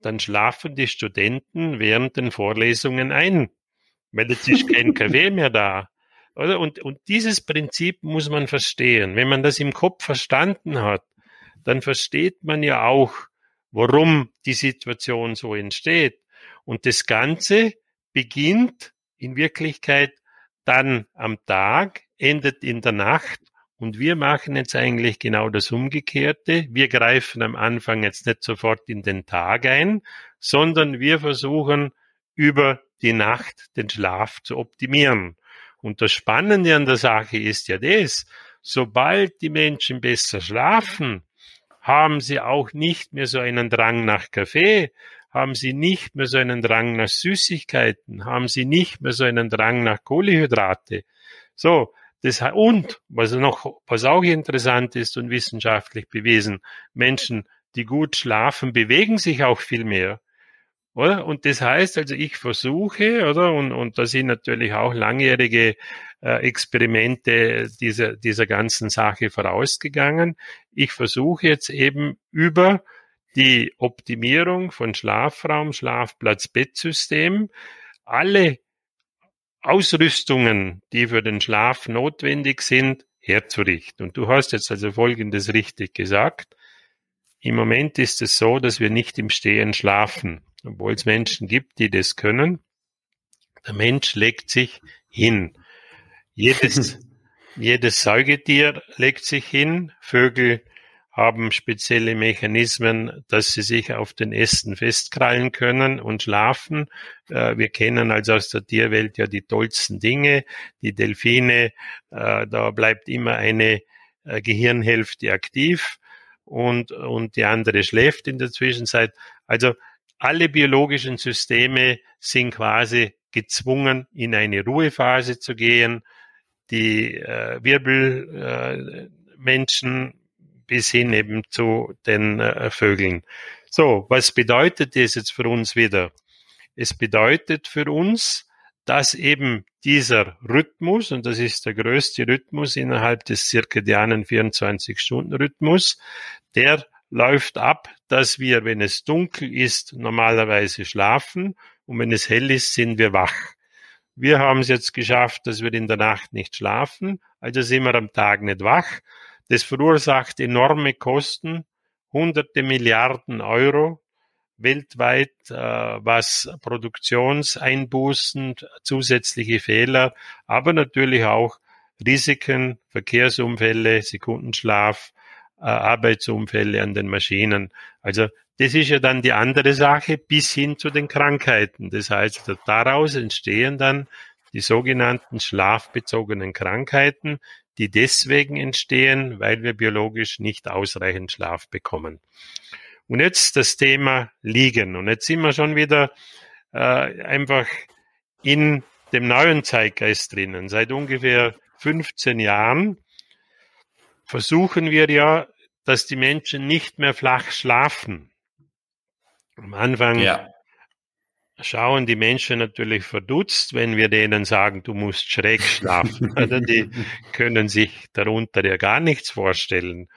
dann schlafen die Studenten während den Vorlesungen ein, weil jetzt ist kein Kaffee mehr da. Oder? Und, und dieses Prinzip muss man verstehen. Wenn man das im Kopf verstanden hat, dann versteht man ja auch, warum die Situation so entsteht. Und das Ganze beginnt in Wirklichkeit dann am Tag, endet in der Nacht und wir machen jetzt eigentlich genau das Umgekehrte. Wir greifen am Anfang jetzt nicht sofort in den Tag ein, sondern wir versuchen über die Nacht den Schlaf zu optimieren. Und das Spannende an der Sache ist ja das, sobald die Menschen besser schlafen, haben sie auch nicht mehr so einen Drang nach Kaffee, haben sie nicht mehr so einen Drang nach Süßigkeiten, haben sie nicht mehr so einen Drang nach Kohlehydrate. So, das, und was noch, was auch interessant ist und wissenschaftlich bewiesen, Menschen, die gut schlafen, bewegen sich auch viel mehr. Oder? Und das heißt also, ich versuche, oder? Und, und da sind natürlich auch langjährige äh, Experimente dieser, dieser ganzen Sache vorausgegangen. Ich versuche jetzt eben über die Optimierung von Schlafraum, Schlafplatz, Bettsystem alle Ausrüstungen, die für den Schlaf notwendig sind, herzurichten. Und du hast jetzt also Folgendes richtig gesagt. Im Moment ist es so, dass wir nicht im Stehen schlafen obwohl es Menschen gibt, die das können. Der Mensch legt sich hin. Jedes, jedes Säugetier legt sich hin. Vögel haben spezielle Mechanismen, dass sie sich auf den Ästen festkrallen können und schlafen. Äh, wir kennen also aus der Tierwelt ja die tollsten Dinge. Die Delfine, äh, da bleibt immer eine äh, Gehirnhälfte aktiv und, und die andere schläft in der Zwischenzeit. Also alle biologischen Systeme sind quasi gezwungen, in eine Ruhephase zu gehen. Die äh, Wirbelmenschen bis hin eben zu den äh, Vögeln. So, was bedeutet das jetzt für uns wieder? Es bedeutet für uns, dass eben dieser Rhythmus, und das ist der größte Rhythmus innerhalb des zirkadianen 24-Stunden-Rhythmus, der läuft ab, dass wir, wenn es dunkel ist, normalerweise schlafen und wenn es hell ist, sind wir wach. Wir haben es jetzt geschafft, dass wir in der Nacht nicht schlafen, also sind wir am Tag nicht wach. Das verursacht enorme Kosten, hunderte Milliarden Euro weltweit, äh, was Produktionseinbußen, zusätzliche Fehler, aber natürlich auch Risiken, Verkehrsunfälle, Sekundenschlaf, äh, Arbeitsunfälle an den Maschinen. Also das ist ja dann die andere Sache bis hin zu den Krankheiten. Das heißt, daraus entstehen dann die sogenannten schlafbezogenen Krankheiten, die deswegen entstehen, weil wir biologisch nicht ausreichend Schlaf bekommen. Und jetzt das Thema Liegen. Und jetzt sind wir schon wieder äh, einfach in dem neuen Zeitgeist drinnen. Seit ungefähr 15 Jahren versuchen wir ja, dass die Menschen nicht mehr flach schlafen. Am Anfang ja. Schauen die Menschen natürlich verdutzt, wenn wir denen sagen, du musst schräg schlafen. die können sich darunter ja gar nichts vorstellen.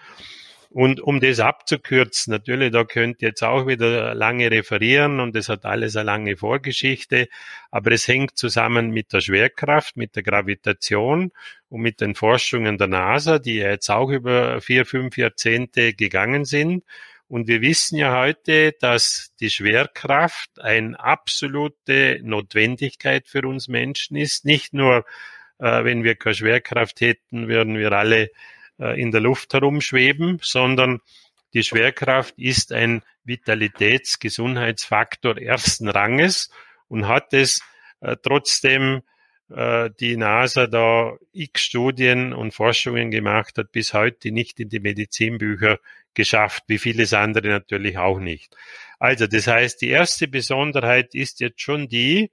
Und um das abzukürzen, natürlich, da könnt ihr jetzt auch wieder lange referieren und es hat alles eine lange Vorgeschichte, aber es hängt zusammen mit der Schwerkraft, mit der Gravitation und mit den Forschungen der NASA, die ja jetzt auch über vier, fünf Jahrzehnte gegangen sind. Und wir wissen ja heute, dass die Schwerkraft eine absolute Notwendigkeit für uns Menschen ist. Nicht nur, äh, wenn wir keine Schwerkraft hätten, würden wir alle äh, in der Luft herumschweben, sondern die Schwerkraft ist ein Vitalitätsgesundheitsfaktor ersten Ranges und hat es äh, trotzdem die NASA da x Studien und Forschungen gemacht hat, bis heute nicht in die Medizinbücher geschafft, wie vieles andere natürlich auch nicht. Also das heißt, die erste Besonderheit ist jetzt schon die,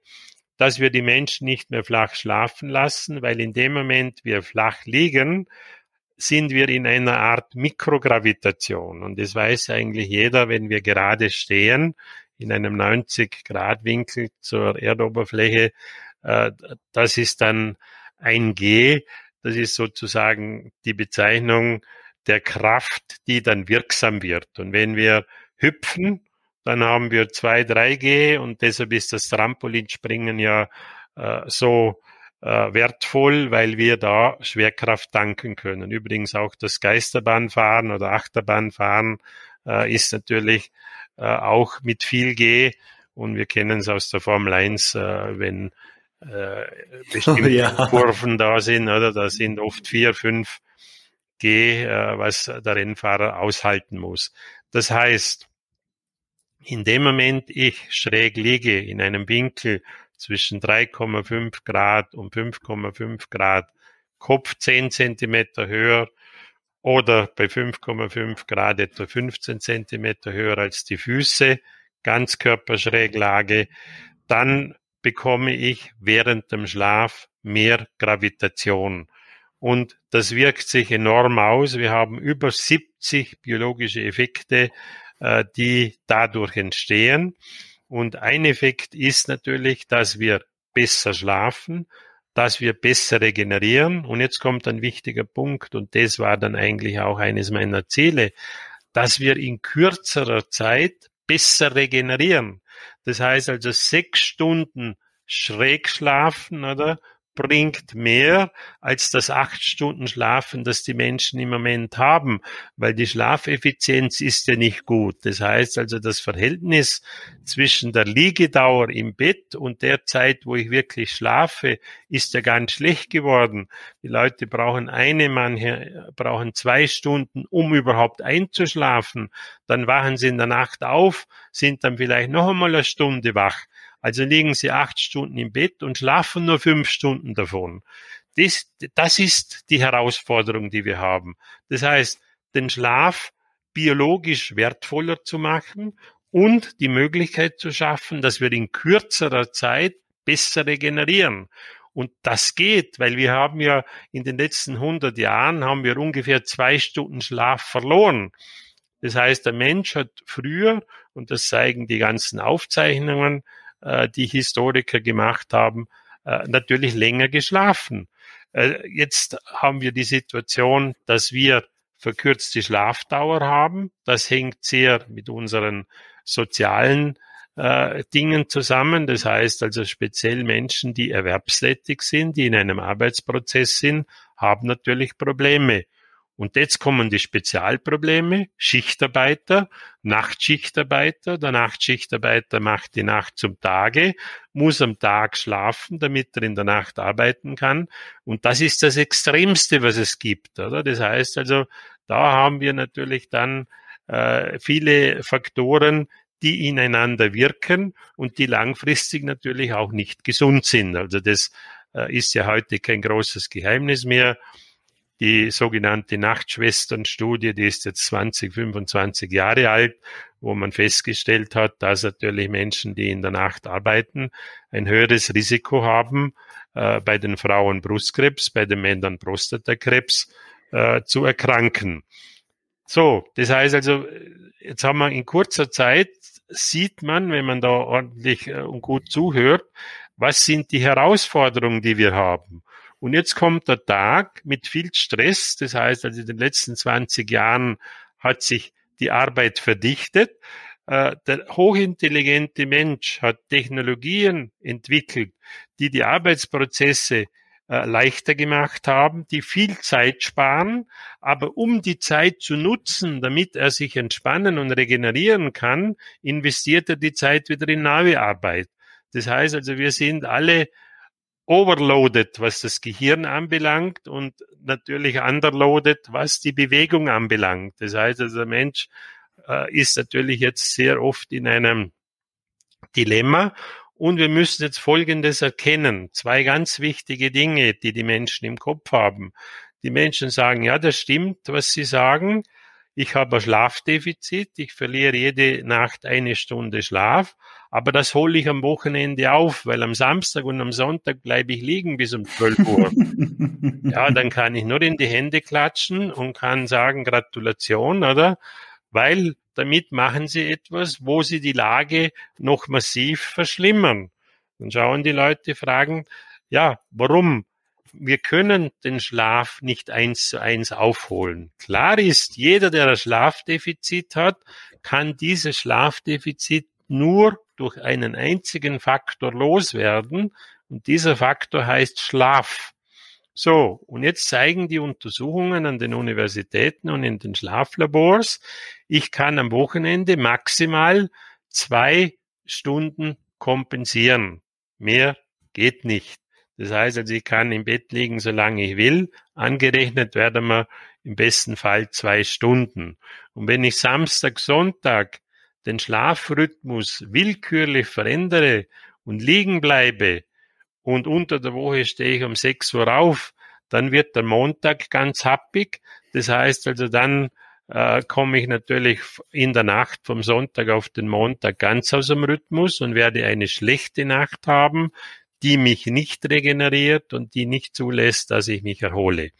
dass wir die Menschen nicht mehr flach schlafen lassen, weil in dem Moment wir flach liegen, sind wir in einer Art Mikrogravitation. Und das weiß eigentlich jeder, wenn wir gerade stehen, in einem 90 Grad Winkel zur Erdoberfläche. Äh, das ist dann ein G. Das ist sozusagen die Bezeichnung der Kraft, die dann wirksam wird. Und wenn wir hüpfen dann haben wir 2, 3G und deshalb ist das Trampolinspringen ja äh, so äh, wertvoll, weil wir da Schwerkraft tanken können. Übrigens auch das Geisterbahnfahren oder Achterbahnfahren äh, ist natürlich äh, auch mit viel G und wir kennen es aus der Formel 1, äh, wenn äh, bestimmte ja. Kurven da sind, oder? Da sind oft vier, fünf G, äh, was der Rennfahrer aushalten muss. Das heißt, in dem Moment ich schräg liege in einem Winkel zwischen 3,5 Grad und 5,5 Grad, Kopf 10 Zentimeter höher oder bei 5,5 Grad etwa 15 Zentimeter höher als die Füße, Ganzkörperschräglage, dann bekomme ich während dem Schlaf mehr Gravitation. Und das wirkt sich enorm aus. Wir haben über 70 biologische Effekte, äh, die dadurch entstehen. Und ein Effekt ist natürlich, dass wir besser schlafen, dass wir besser regenerieren. Und jetzt kommt ein wichtiger Punkt, und das war dann eigentlich auch eines meiner Ziele, dass wir in kürzerer Zeit besser regenerieren. Das heißt also sechs Stunden schräg schlafen, oder? Bringt mehr als das acht Stunden Schlafen, das die Menschen im Moment haben, weil die Schlafeffizienz ist ja nicht gut. Das heißt also, das Verhältnis zwischen der Liegedauer im Bett und der Zeit, wo ich wirklich schlafe, ist ja ganz schlecht geworden. Die Leute brauchen eine, manche brauchen zwei Stunden, um überhaupt einzuschlafen. Dann wachen sie in der Nacht auf, sind dann vielleicht noch einmal eine Stunde wach. Also liegen sie acht Stunden im Bett und schlafen nur fünf Stunden davon. Das, das ist die Herausforderung, die wir haben. Das heißt, den Schlaf biologisch wertvoller zu machen und die Möglichkeit zu schaffen, dass wir in kürzerer Zeit besser regenerieren. Und das geht, weil wir haben ja in den letzten 100 Jahren haben wir ungefähr zwei Stunden Schlaf verloren. Das heißt, der Mensch hat früher, und das zeigen die ganzen Aufzeichnungen, äh, die Historiker gemacht haben, äh, natürlich länger geschlafen. Äh, jetzt haben wir die Situation, dass wir verkürzte Schlafdauer haben. Das hängt sehr mit unseren sozialen äh, Dingen zusammen. Das heißt also speziell Menschen, die erwerbstätig sind, die in einem Arbeitsprozess sind, haben natürlich Probleme. Und jetzt kommen die Spezialprobleme. Schichtarbeiter, Nachtschichtarbeiter. Der Nachtschichtarbeiter macht die Nacht zum Tage, muss am Tag schlafen, damit er in der Nacht arbeiten kann. Und das ist das Extremste, was es gibt. Oder? Das heißt also, da haben wir natürlich dann äh, viele Faktoren, die ineinander wirken und die langfristig natürlich auch nicht gesund sind. Also das äh, ist ja heute kein großes Geheimnis mehr die sogenannte Nachtschwesternstudie, die ist jetzt 20, 25 Jahre alt, wo man festgestellt hat, dass natürlich Menschen, die in der Nacht arbeiten, ein höheres Risiko haben, äh, bei den Frauen Brustkrebs, bei den Männern Prostatakrebs äh, zu erkranken. So, das heißt also, jetzt haben wir in kurzer Zeit, sieht man, wenn man da ordentlich äh, und gut zuhört, was sind die Herausforderungen, die wir haben. Und jetzt kommt der Tag mit viel Stress. Das heißt, also in den letzten 20 Jahren hat sich die Arbeit verdichtet. Äh, der hochintelligente Mensch hat Technologien entwickelt, die die Arbeitsprozesse äh, leichter gemacht haben, die viel Zeit sparen, aber um die Zeit zu nutzen, damit er sich entspannen und regenerieren kann, investiert er die Zeit wieder in neue Arbeit. Das heißt also, wir sind alle overloaded, was das Gehirn anbelangt und natürlich underloaded, was die Bewegung anbelangt. Das heißt, also der Mensch äh, ist natürlich jetzt sehr oft in einem Dilemma und wir müssen jetzt Folgendes erkennen. Zwei ganz wichtige Dinge, die die Menschen im Kopf haben. Die Menschen sagen, ja, das stimmt, was sie sagen. Ich habe ein Schlafdefizit, ich verliere jede Nacht eine Stunde Schlaf, aber das hole ich am Wochenende auf, weil am Samstag und am Sonntag bleibe ich liegen bis um 12 Uhr. ja, dann kann ich nur in die Hände klatschen und kann sagen, Gratulation, oder? Weil damit machen sie etwas, wo sie die Lage noch massiv verschlimmern. Dann schauen die Leute, fragen, ja, warum? Wir können den Schlaf nicht eins zu eins aufholen. Klar ist, jeder, der ein Schlafdefizit hat, kann dieses Schlafdefizit nur durch einen einzigen Faktor loswerden. Und dieser Faktor heißt Schlaf. So, und jetzt zeigen die Untersuchungen an den Universitäten und in den Schlaflabors, ich kann am Wochenende maximal zwei Stunden kompensieren. Mehr geht nicht. Das heißt also, ich kann im Bett liegen, solange ich will. Angerechnet werden wir im besten Fall zwei Stunden. Und wenn ich Samstag, Sonntag den Schlafrhythmus willkürlich verändere und liegen bleibe und unter der Woche stehe ich um 6 Uhr auf, dann wird der Montag ganz happig. Das heißt also, dann äh, komme ich natürlich in der Nacht vom Sonntag auf den Montag ganz aus dem Rhythmus und werde eine schlechte Nacht haben, die mich nicht regeneriert und die nicht zulässt, dass ich mich erhole.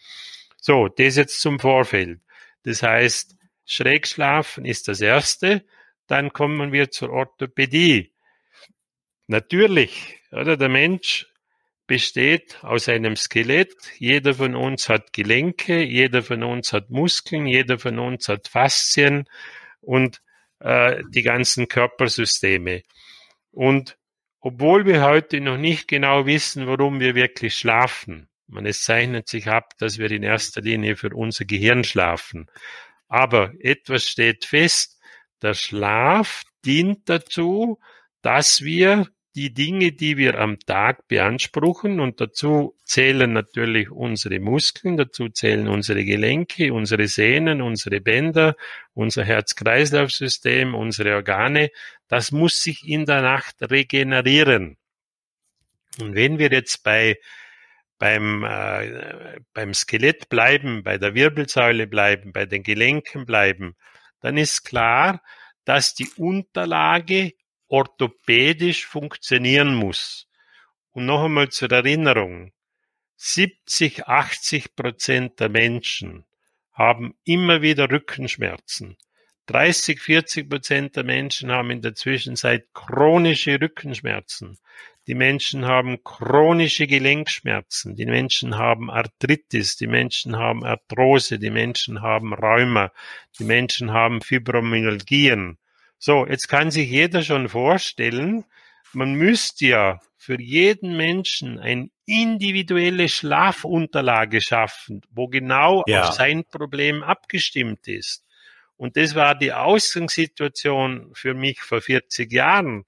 So, das jetzt zum Vorfeld. Das heißt, Schrägschlafen ist das erste. Dann kommen wir zur Orthopädie. Natürlich, oder der Mensch besteht aus einem Skelett. Jeder von uns hat Gelenke, jeder von uns hat Muskeln, jeder von uns hat Faszien und äh, die ganzen Körpersysteme. Und obwohl wir heute noch nicht genau wissen, warum wir wirklich schlafen, man, es zeichnet sich ab, dass wir in erster Linie für unser Gehirn schlafen. Aber etwas steht fest, der Schlaf dient dazu, dass wir die Dinge, die wir am Tag beanspruchen, und dazu zählen natürlich unsere Muskeln, dazu zählen unsere Gelenke, unsere Sehnen, unsere Bänder, unser Herz-Kreislauf-System, unsere Organe, das muss sich in der Nacht regenerieren. Und wenn wir jetzt bei beim, äh, beim Skelett bleiben, bei der Wirbelsäule bleiben, bei den Gelenken bleiben, dann ist klar, dass die Unterlage orthopädisch funktionieren muss. Und noch einmal zur Erinnerung, 70, 80 Prozent der Menschen haben immer wieder Rückenschmerzen. 30, 40 Prozent der Menschen haben in der Zwischenzeit chronische Rückenschmerzen. Die Menschen haben chronische Gelenkschmerzen. Die Menschen haben Arthritis. Die Menschen haben Arthrose. Die Menschen haben Rheuma. Die Menschen haben Fibromyalgien. So, jetzt kann sich jeder schon vorstellen, man müsste ja für jeden Menschen eine individuelle Schlafunterlage schaffen, wo genau ja. auf sein Problem abgestimmt ist. Und das war die Ausgangssituation für mich vor 40 Jahren.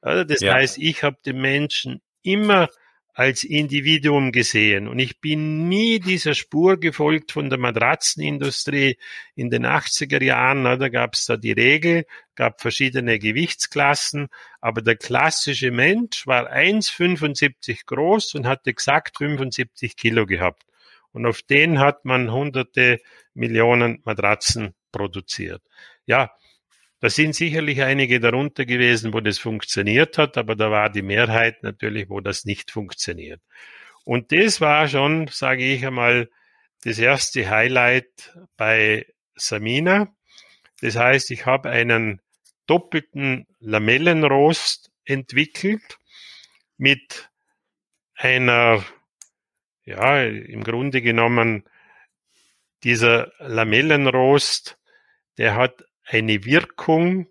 Das ja. heißt, ich habe den Menschen immer als Individuum gesehen. Und ich bin nie dieser Spur gefolgt von der Matratzenindustrie in den 80er Jahren. Da gab es da die Regel, gab verschiedene Gewichtsklassen, aber der klassische Mensch war 1,75 groß und hatte exakt 75 Kilo gehabt. Und auf den hat man hunderte Millionen Matratzen produziert. Ja, da sind sicherlich einige darunter gewesen, wo das funktioniert hat, aber da war die Mehrheit natürlich, wo das nicht funktioniert. Und das war schon, sage ich einmal, das erste Highlight bei Samina. Das heißt, ich habe einen doppelten Lamellenrost entwickelt mit einer, ja, im Grunde genommen, dieser Lamellenrost, der hat eine Wirkung,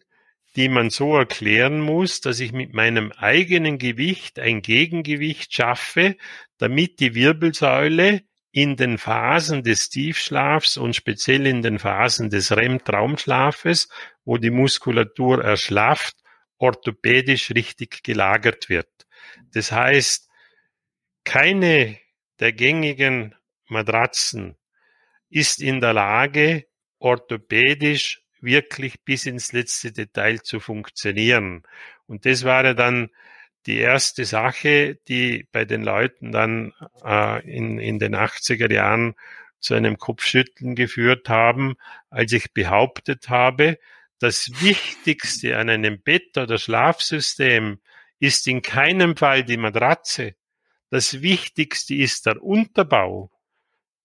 die man so erklären muss, dass ich mit meinem eigenen Gewicht ein Gegengewicht schaffe, damit die Wirbelsäule in den Phasen des Tiefschlafs und speziell in den Phasen des REM-Traumschlafes, wo die Muskulatur erschlafft, orthopädisch richtig gelagert wird. Das heißt, keine der gängigen Matratzen ist in der Lage, orthopädisch wirklich bis ins letzte Detail zu funktionieren. Und das war ja dann die erste Sache, die bei den Leuten dann äh, in, in den 80er Jahren zu einem Kopfschütteln geführt haben, als ich behauptet habe, das Wichtigste an einem Bett oder Schlafsystem ist in keinem Fall die Matratze. Das Wichtigste ist der Unterbau.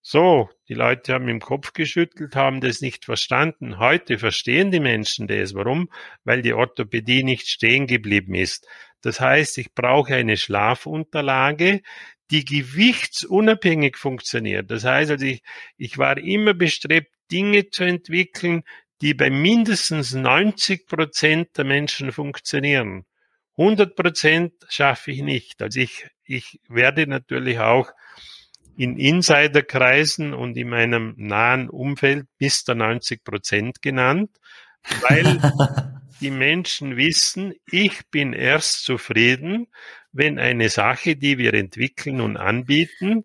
So, die Leute haben im Kopf geschüttelt, haben das nicht verstanden. Heute verstehen die Menschen das. Warum? Weil die Orthopädie nicht stehen geblieben ist. Das heißt, ich brauche eine Schlafunterlage, die gewichtsunabhängig funktioniert. Das heißt also, ich, ich war immer bestrebt, Dinge zu entwickeln, die bei mindestens 90 Prozent der Menschen funktionieren. 100 Prozent schaffe ich nicht. Also ich, ich werde natürlich auch in Insiderkreisen und in meinem nahen Umfeld bis der 90 Prozent genannt, weil die Menschen wissen, ich bin erst zufrieden, wenn eine Sache, die wir entwickeln und anbieten,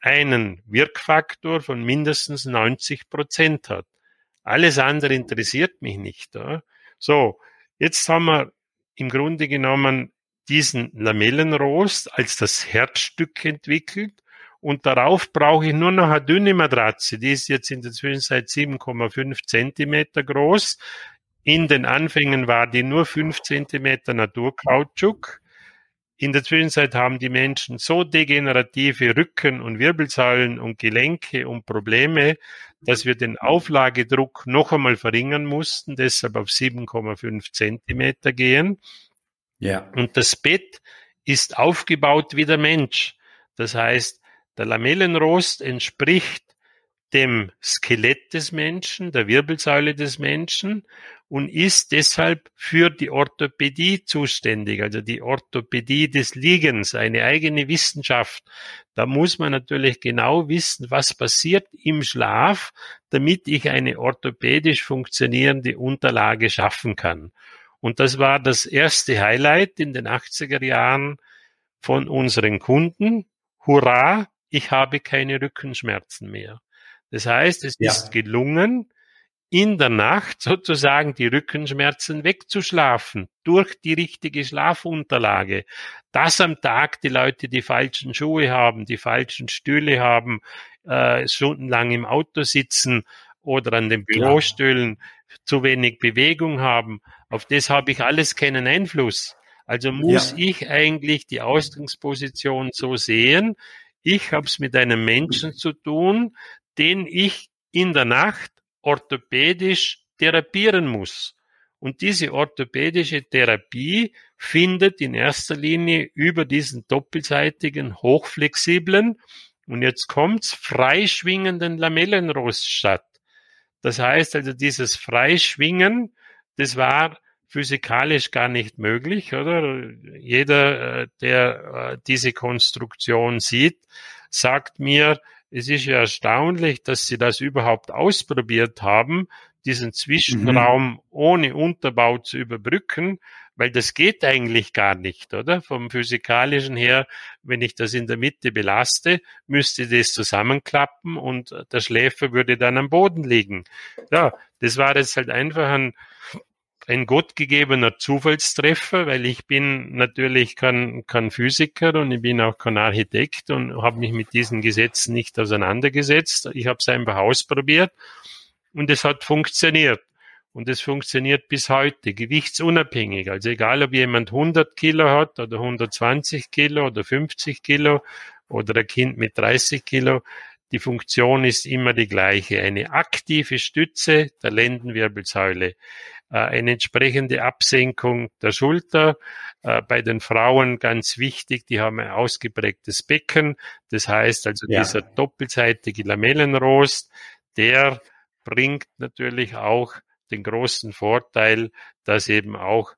einen Wirkfaktor von mindestens 90 Prozent hat. Alles andere interessiert mich nicht. Ja? So, jetzt haben wir im Grunde genommen diesen Lamellenrost als das Herzstück entwickelt und darauf brauche ich nur noch eine dünne Matratze. Die ist jetzt in der Zwischenzeit 7,5 Zentimeter groß. In den Anfängen war die nur 5 Zentimeter Naturkautschuk. In der Zwischenzeit haben die Menschen so degenerative Rücken und Wirbelsäulen und Gelenke und Probleme, dass wir den Auflagedruck noch einmal verringern mussten, deshalb auf 7,5 Zentimeter gehen. Ja. Und das Bett ist aufgebaut wie der Mensch. Das heißt, der Lamellenrost entspricht dem Skelett des Menschen, der Wirbelsäule des Menschen und ist deshalb für die Orthopädie zuständig, also die Orthopädie des Liegens, eine eigene Wissenschaft. Da muss man natürlich genau wissen, was passiert im Schlaf, damit ich eine orthopädisch funktionierende Unterlage schaffen kann. Und das war das erste Highlight in den 80er Jahren von unseren Kunden. Hurra, ich habe keine Rückenschmerzen mehr. Das heißt, es ja. ist gelungen, in der Nacht sozusagen die Rückenschmerzen wegzuschlafen durch die richtige Schlafunterlage. Dass am Tag die Leute die falschen Schuhe haben, die falschen Stühle haben, äh, stundenlang im Auto sitzen oder an den Bürostühlen ja. zu wenig Bewegung haben, auf das habe ich alles keinen Einfluss. Also muss ja. ich eigentlich die Ausgangsposition so sehen, ich habe es mit einem Menschen zu tun, den ich in der Nacht orthopädisch therapieren muss. Und diese orthopädische Therapie findet in erster Linie über diesen doppelseitigen, hochflexiblen und jetzt kommt's freischwingenden Lamellenrost statt. Das heißt also, dieses Freischwingen, das war physikalisch gar nicht möglich, oder? Jeder, äh, der äh, diese Konstruktion sieht, sagt mir, es ist ja erstaunlich, dass Sie das überhaupt ausprobiert haben, diesen Zwischenraum mhm. ohne Unterbau zu überbrücken, weil das geht eigentlich gar nicht, oder? Vom physikalischen her, wenn ich das in der Mitte belaste, müsste das zusammenklappen und der Schläfer würde dann am Boden liegen. Ja, das war jetzt halt einfach ein, ein gottgegebener Zufallstreffer, weil ich bin natürlich kein, kein Physiker und ich bin auch kein Architekt und habe mich mit diesen Gesetzen nicht auseinandergesetzt. Ich habe es einfach ausprobiert und es hat funktioniert. Und es funktioniert bis heute, gewichtsunabhängig. Also egal, ob jemand 100 Kilo hat oder 120 Kilo oder 50 Kilo oder ein Kind mit 30 Kilo, die Funktion ist immer die gleiche. Eine aktive Stütze der Lendenwirbelsäule eine entsprechende Absenkung der Schulter. Äh, bei den Frauen ganz wichtig, die haben ein ausgeprägtes Becken. Das heißt also ja. dieser doppelseitige Lamellenrost, der bringt natürlich auch den großen Vorteil, dass eben auch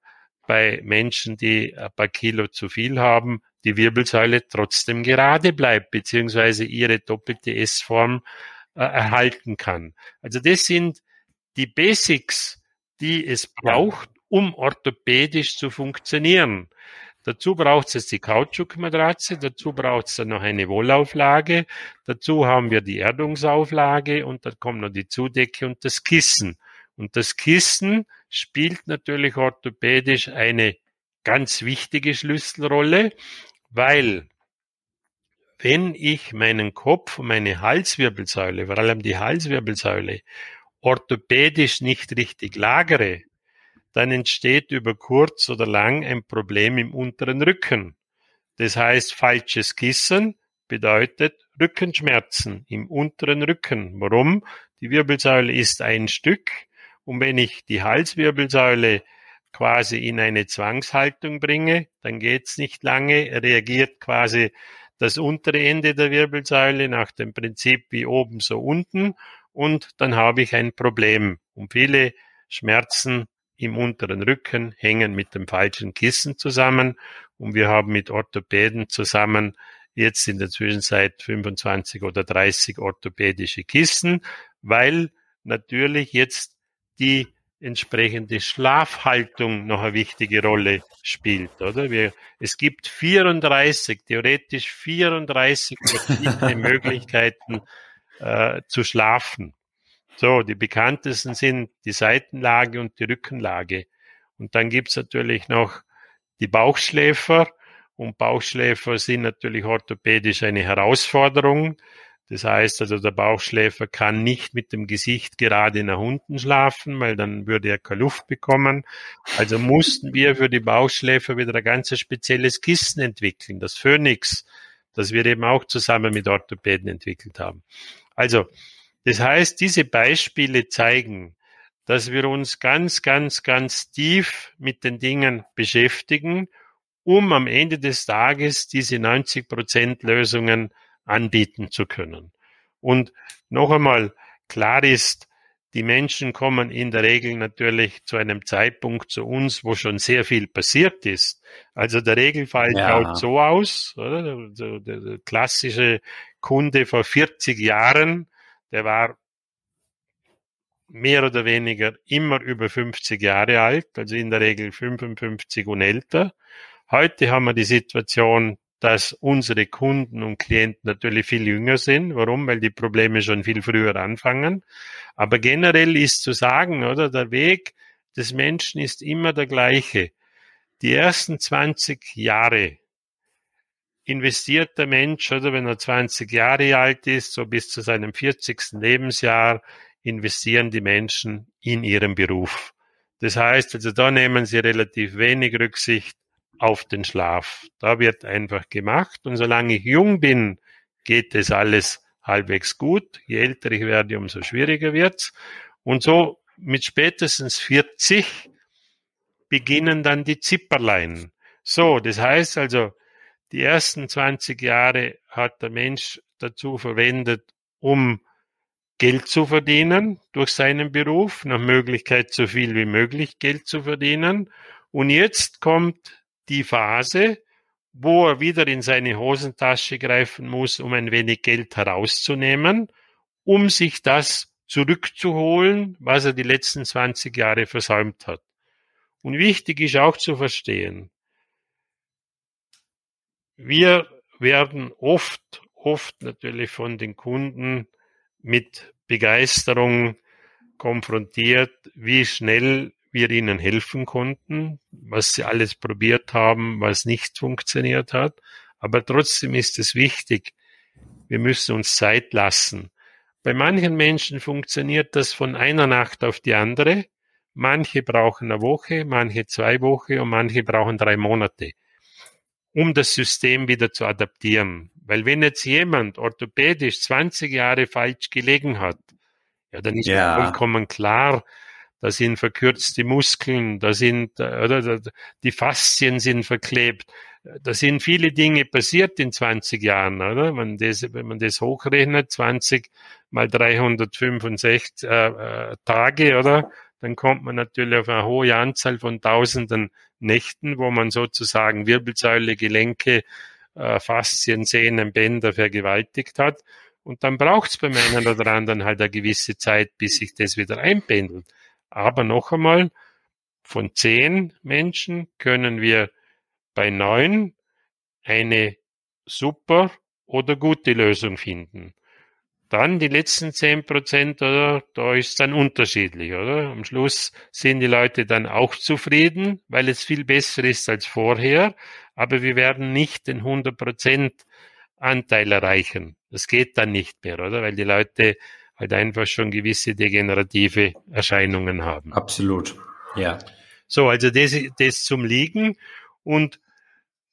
bei Menschen, die ein paar Kilo zu viel haben, die Wirbelsäule trotzdem gerade bleibt, beziehungsweise ihre doppelte S-Form äh, erhalten kann. Also das sind die Basics die es braucht, um orthopädisch zu funktionieren. Dazu braucht es die Kautschukmatratze, dazu braucht es dann noch eine Wollauflage, dazu haben wir die Erdungsauflage und dann kommt noch die Zudecke und das Kissen. Und das Kissen spielt natürlich orthopädisch eine ganz wichtige Schlüsselrolle, weil wenn ich meinen Kopf und meine Halswirbelsäule, vor allem die Halswirbelsäule, orthopädisch nicht richtig lagere, dann entsteht über kurz oder lang ein Problem im unteren Rücken. Das heißt, falsches Kissen bedeutet Rückenschmerzen im unteren Rücken. Warum? Die Wirbelsäule ist ein Stück und wenn ich die Halswirbelsäule quasi in eine Zwangshaltung bringe, dann geht's nicht lange, reagiert quasi das untere Ende der Wirbelsäule nach dem Prinzip wie oben so unten und dann habe ich ein Problem. Und viele Schmerzen im unteren Rücken hängen mit dem falschen Kissen zusammen. Und wir haben mit Orthopäden zusammen jetzt in der Zwischenzeit 25 oder 30 orthopädische Kissen, weil natürlich jetzt die entsprechende Schlafhaltung noch eine wichtige Rolle spielt, oder? Wir, es gibt 34, theoretisch 34 verschiedene Möglichkeiten äh, zu schlafen. So, die bekanntesten sind die Seitenlage und die Rückenlage. Und dann gibt's natürlich noch die Bauchschläfer. Und Bauchschläfer sind natürlich orthopädisch eine Herausforderung. Das heißt also, der Bauchschläfer kann nicht mit dem Gesicht gerade nach unten schlafen, weil dann würde er keine Luft bekommen. Also mussten wir für die Bauchschläfer wieder ein ganz spezielles Kissen entwickeln, das Phoenix, das wir eben auch zusammen mit Orthopäden entwickelt haben. Also, das heißt, diese Beispiele zeigen, dass wir uns ganz, ganz, ganz tief mit den Dingen beschäftigen, um am Ende des Tages diese 90 Prozent Lösungen anbieten zu können. Und noch einmal, klar ist, die Menschen kommen in der Regel natürlich zu einem Zeitpunkt zu uns, wo schon sehr viel passiert ist. Also der Regelfall ja. schaut so aus, oder? Der, der, der klassische Kunde vor 40 Jahren, der war mehr oder weniger immer über 50 Jahre alt, also in der Regel 55 und älter. Heute haben wir die Situation, dass unsere Kunden und Klienten natürlich viel jünger sind. Warum? Weil die Probleme schon viel früher anfangen. Aber generell ist zu sagen, oder der Weg des Menschen ist immer der gleiche. Die ersten 20 Jahre investiert der Mensch, oder wenn er 20 Jahre alt ist, so bis zu seinem 40. Lebensjahr, investieren die Menschen in ihren Beruf. Das heißt, also da nehmen sie relativ wenig Rücksicht auf den Schlaf. Da wird einfach gemacht und solange ich jung bin, geht es alles halbwegs gut. Je älter ich werde, umso schwieriger wird's. Und so mit spätestens 40 beginnen dann die Zipperlein. So, das heißt also, die ersten 20 Jahre hat der Mensch dazu verwendet, um Geld zu verdienen durch seinen Beruf, nach Möglichkeit so viel wie möglich Geld zu verdienen. Und jetzt kommt die Phase, wo er wieder in seine Hosentasche greifen muss, um ein wenig Geld herauszunehmen, um sich das zurückzuholen, was er die letzten 20 Jahre versäumt hat. Und wichtig ist auch zu verstehen, wir werden oft, oft natürlich von den Kunden mit Begeisterung konfrontiert, wie schnell wir ihnen helfen konnten, was sie alles probiert haben, was nicht funktioniert hat. Aber trotzdem ist es wichtig, wir müssen uns Zeit lassen. Bei manchen Menschen funktioniert das von einer Nacht auf die andere. Manche brauchen eine Woche, manche zwei Wochen und manche brauchen drei Monate, um das System wieder zu adaptieren. Weil wenn jetzt jemand orthopädisch 20 Jahre falsch gelegen hat, ja, dann ist ja. vollkommen klar, da sind verkürzte Muskeln, da sind, äh, oder, die Faszien sind verklebt. Da sind viele Dinge passiert in 20 Jahren, oder? Wenn, das, wenn man das hochrechnet, 20 mal 365 äh, äh, Tage, oder? Dann kommt man natürlich auf eine hohe Anzahl von tausenden Nächten, wo man sozusagen Wirbelsäule, Gelenke, äh, Faszien, Sehnen, Bänder vergewaltigt hat. Und dann braucht es beim einen oder anderen halt eine gewisse Zeit, bis sich das wieder einpendelt. Aber noch einmal, von zehn Menschen können wir bei neun eine super oder gute Lösung finden. Dann die letzten zehn Prozent, oder, da ist dann unterschiedlich, oder? Am Schluss sind die Leute dann auch zufrieden, weil es viel besser ist als vorher, aber wir werden nicht den 100 Prozent Anteil erreichen. Das geht dann nicht mehr, oder? Weil die Leute halt einfach schon gewisse degenerative Erscheinungen haben. Absolut, ja. So, also das, das zum Liegen und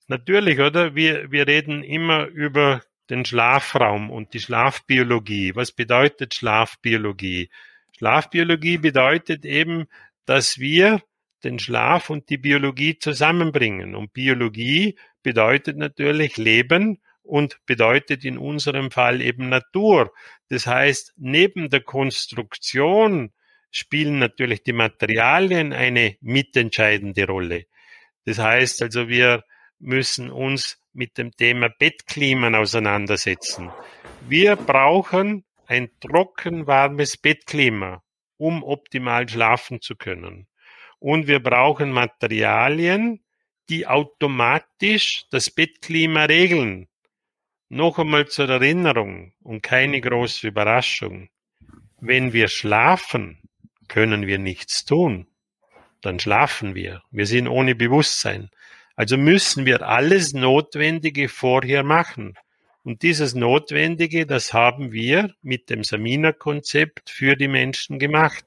natürlich, oder? Wir, wir reden immer über den Schlafraum und die Schlafbiologie. Was bedeutet Schlafbiologie? Schlafbiologie bedeutet eben, dass wir den Schlaf und die Biologie zusammenbringen. Und Biologie bedeutet natürlich Leben und bedeutet in unserem Fall eben Natur. Das heißt, neben der Konstruktion spielen natürlich die Materialien eine mitentscheidende Rolle. Das heißt also, wir müssen uns mit dem Thema Bettkliman auseinandersetzen. Wir brauchen ein trocken warmes Bettklima, um optimal schlafen zu können. Und wir brauchen Materialien, die automatisch das Bettklima regeln. Noch einmal zur Erinnerung und keine große Überraschung. Wenn wir schlafen, können wir nichts tun. Dann schlafen wir. Wir sind ohne Bewusstsein. Also müssen wir alles Notwendige vorher machen. Und dieses Notwendige, das haben wir mit dem Samina-Konzept für die Menschen gemacht.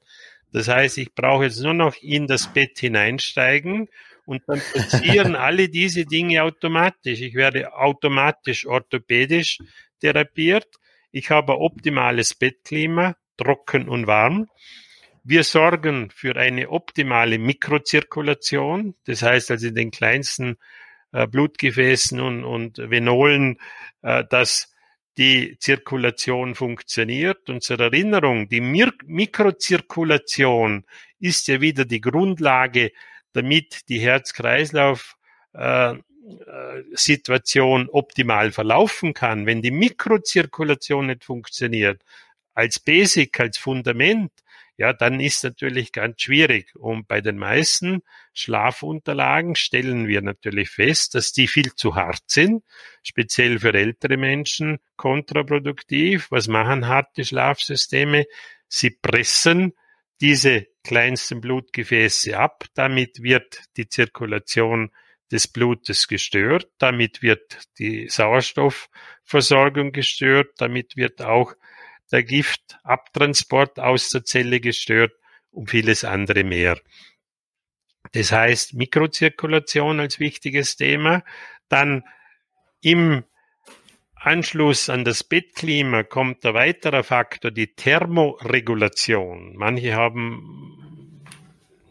Das heißt, ich brauche jetzt nur noch in das Bett hineinsteigen und dann passieren alle diese Dinge automatisch. Ich werde automatisch orthopädisch therapiert. Ich habe optimales Bettklima, trocken und warm. Wir sorgen für eine optimale Mikrozirkulation. Das heißt also in den kleinsten äh, Blutgefäßen und, und Venolen, äh, dass die Zirkulation funktioniert. Und zur Erinnerung, die Mikrozirkulation ist ja wieder die Grundlage, damit die Herz-Kreislauf äh, optimal verlaufen kann. Wenn die Mikrozirkulation nicht funktioniert, als Basic, als Fundament, ja, dann ist natürlich ganz schwierig. Und bei den meisten Schlafunterlagen stellen wir natürlich fest, dass die viel zu hart sind, speziell für ältere Menschen kontraproduktiv. Was machen harte Schlafsysteme? Sie pressen diese kleinsten Blutgefäße ab. Damit wird die Zirkulation des Blutes gestört. Damit wird die Sauerstoffversorgung gestört. Damit wird auch der Giftabtransport aus der Zelle gestört und vieles andere mehr. Das heißt, Mikrozirkulation als wichtiges Thema. Dann im Anschluss an das Bettklima kommt ein weiterer Faktor, die Thermoregulation. Manche haben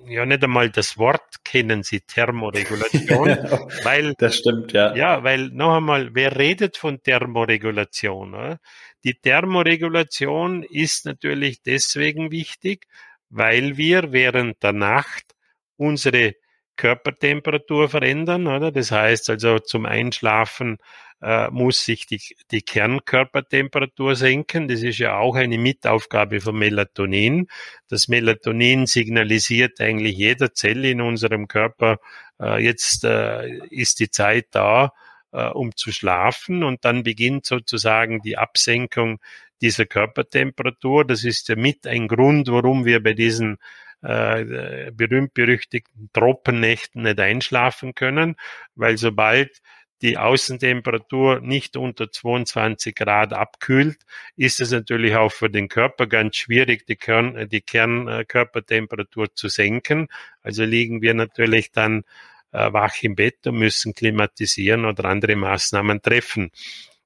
ja nicht einmal das Wort kennen sie Thermoregulation, weil das stimmt ja. Ja, weil noch einmal, wer redet von Thermoregulation? Oder? Die Thermoregulation ist natürlich deswegen wichtig, weil wir während der Nacht unsere Körpertemperatur verändern, oder? Das heißt also zum Einschlafen äh, muss sich die, die Kernkörpertemperatur senken. Das ist ja auch eine Mitaufgabe von Melatonin. Das Melatonin signalisiert eigentlich jeder Zelle in unserem Körper, äh, jetzt äh, ist die Zeit da, äh, um zu schlafen und dann beginnt sozusagen die Absenkung dieser Körpertemperatur. Das ist ja mit ein Grund, warum wir bei diesen äh, berühmt-berüchtigten Tropennächten nicht einschlafen können, weil sobald die Außentemperatur nicht unter 22 Grad abkühlt, ist es natürlich auch für den Körper ganz schwierig, die, Kern, die Kernkörpertemperatur zu senken. Also liegen wir natürlich dann wach im Bett und müssen klimatisieren oder andere Maßnahmen treffen.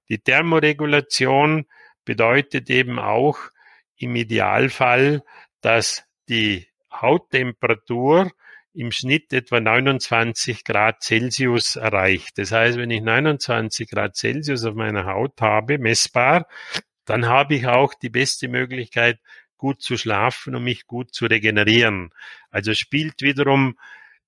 Die Thermoregulation bedeutet eben auch im Idealfall, dass die Hauttemperatur im Schnitt etwa 29 Grad Celsius erreicht. Das heißt, wenn ich 29 Grad Celsius auf meiner Haut habe, messbar, dann habe ich auch die beste Möglichkeit, gut zu schlafen und mich gut zu regenerieren. Also spielt wiederum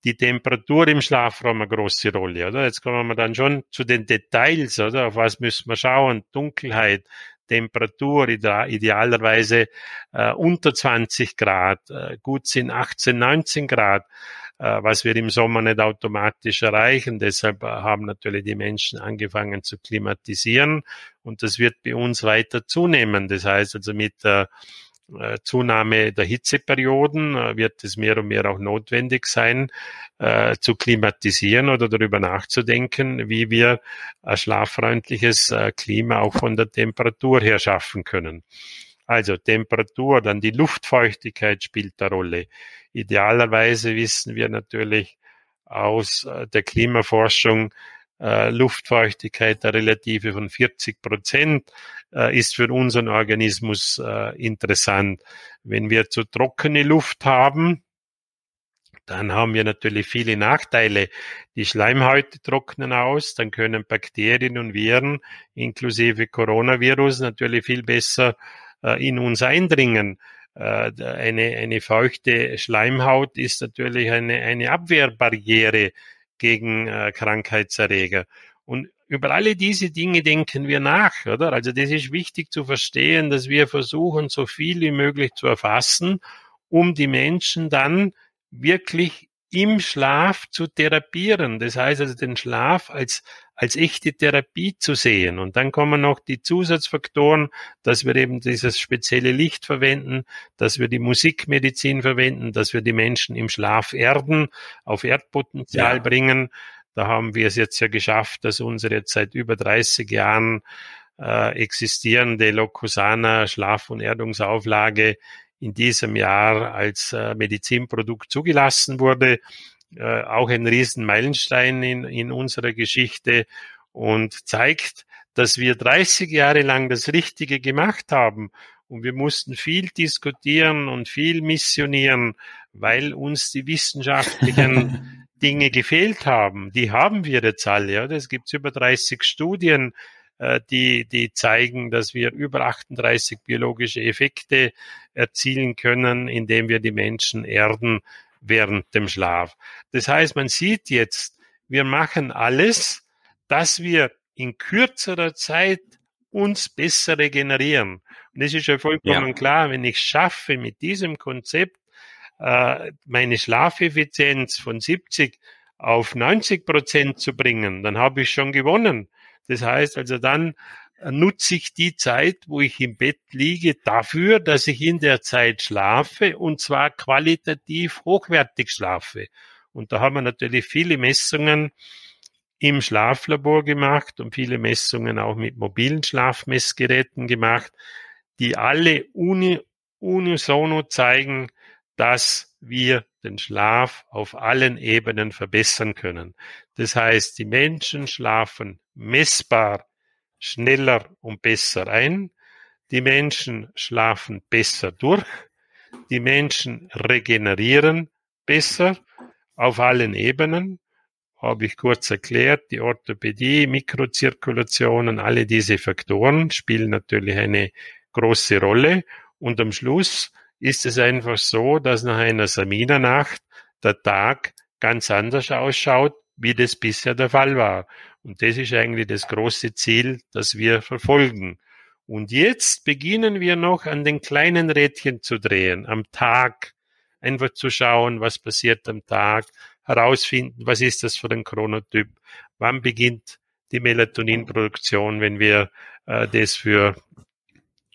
die Temperatur im Schlafraum eine große Rolle, oder? Jetzt kommen wir dann schon zu den Details, oder? Auf was müssen wir schauen? Dunkelheit, Temperatur, idealerweise äh, unter 20 Grad, äh, gut sind 18, 19 Grad, äh, was wir im Sommer nicht automatisch erreichen. Deshalb äh, haben natürlich die Menschen angefangen zu klimatisieren und das wird bei uns weiter zunehmen. Das heißt also mit der Zunahme der Hitzeperioden äh, wird es mehr und mehr auch notwendig sein, äh, zu klimatisieren oder darüber nachzudenken, wie wir ein schlaffreundliches Klima auch von der Temperatur her schaffen können. Also Temperatur, dann die Luftfeuchtigkeit spielt eine Rolle. Idealerweise wissen wir natürlich aus der Klimaforschung, äh, Luftfeuchtigkeit der Relative von 40 Prozent äh, ist für unseren Organismus äh, interessant. Wenn wir zu trockene Luft haben, dann haben wir natürlich viele Nachteile. Die Schleimhäute trocknen aus, dann können Bakterien und Viren inklusive Coronavirus natürlich viel besser äh, in uns eindringen. Äh, eine, eine feuchte Schleimhaut ist natürlich eine, eine Abwehrbarriere gegen äh, Krankheitserreger. Und über alle diese Dinge denken wir nach, oder? Also das ist wichtig zu verstehen, dass wir versuchen, so viel wie möglich zu erfassen, um die Menschen dann wirklich im Schlaf zu therapieren. Das heißt also den Schlaf als, als echte Therapie zu sehen. Und dann kommen noch die Zusatzfaktoren, dass wir eben dieses spezielle Licht verwenden, dass wir die Musikmedizin verwenden, dass wir die Menschen im Schlaf erden, auf Erdpotenzial ja. bringen. Da haben wir es jetzt ja geschafft, dass unsere jetzt seit über 30 Jahren äh, existierende Locusana Schlaf- und Erdungsauflage in diesem Jahr als äh, Medizinprodukt zugelassen wurde. Äh, auch ein Riesenmeilenstein in, in unserer Geschichte und zeigt, dass wir 30 Jahre lang das Richtige gemacht haben. Und wir mussten viel diskutieren und viel missionieren, weil uns die wissenschaftlichen Dinge gefehlt haben. Die haben wir jetzt alle. Ja. Es gibt über 30 Studien, die, die zeigen, dass wir über 38 biologische Effekte erzielen können, indem wir die Menschen erden während dem Schlaf. Das heißt, man sieht jetzt, wir machen alles, dass wir in kürzerer Zeit uns besser regenerieren. Und es ist ja vollkommen ja. klar, wenn ich schaffe, mit diesem Konzept äh, meine Schlafeffizienz von 70 auf 90 Prozent zu bringen, dann habe ich schon gewonnen. Das heißt also dann nutze ich die Zeit, wo ich im Bett liege, dafür, dass ich in der Zeit schlafe und zwar qualitativ hochwertig schlafe. Und da haben wir natürlich viele Messungen im Schlaflabor gemacht und viele Messungen auch mit mobilen Schlafmessgeräten gemacht, die alle uni unisono zeigen, dass wir den Schlaf auf allen Ebenen verbessern können. Das heißt, die Menschen schlafen messbar schneller und besser ein. Die Menschen schlafen besser durch. Die Menschen regenerieren besser auf allen Ebenen. Habe ich kurz erklärt, die Orthopädie, Mikrozirkulationen, alle diese Faktoren spielen natürlich eine große Rolle. Und am Schluss ist es einfach so, dass nach einer Samina-Nacht der Tag ganz anders ausschaut, wie das bisher der Fall war. Und das ist eigentlich das große Ziel, das wir verfolgen. Und jetzt beginnen wir noch an den kleinen Rädchen zu drehen, am Tag, einfach zu schauen, was passiert am Tag, herausfinden, was ist das für ein Chronotyp, wann beginnt die Melatoninproduktion, wenn wir äh, das für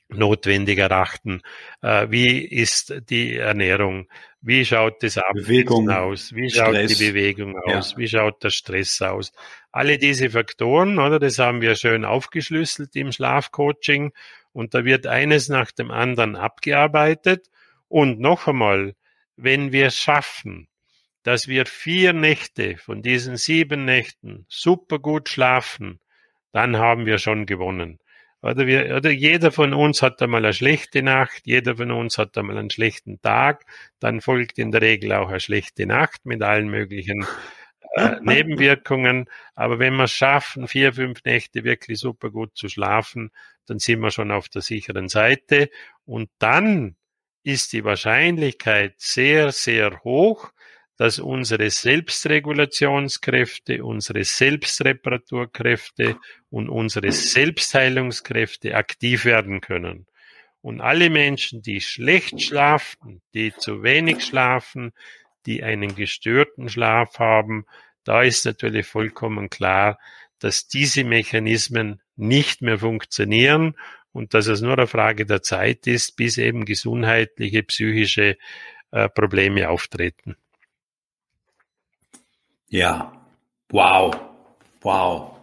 notwendig erachten. Äh, wie ist die Ernährung? Wie schaut das Bewegung aus? Wie schaut Stress. die Bewegung aus? Ja. Wie schaut der Stress aus? Alle diese Faktoren, oder? Das haben wir schön aufgeschlüsselt im Schlafcoaching. Und da wird eines nach dem anderen abgearbeitet. Und noch einmal, wenn wir schaffen, dass wir vier Nächte von diesen sieben Nächten super gut schlafen, dann haben wir schon gewonnen. Oder, wir, oder jeder von uns hat einmal eine schlechte Nacht, jeder von uns hat einmal einen schlechten Tag, dann folgt in der Regel auch eine schlechte Nacht mit allen möglichen äh, Nebenwirkungen. Aber wenn wir es schaffen, vier, fünf Nächte wirklich super gut zu schlafen, dann sind wir schon auf der sicheren Seite. Und dann ist die Wahrscheinlichkeit sehr, sehr hoch, dass unsere Selbstregulationskräfte, unsere Selbstreparaturkräfte und unsere Selbstheilungskräfte aktiv werden können. Und alle Menschen, die schlecht schlafen, die zu wenig schlafen, die einen gestörten Schlaf haben, da ist natürlich vollkommen klar, dass diese Mechanismen nicht mehr funktionieren und dass es nur eine Frage der Zeit ist, bis eben gesundheitliche, psychische äh, Probleme auftreten. Ja. Wow. Wow.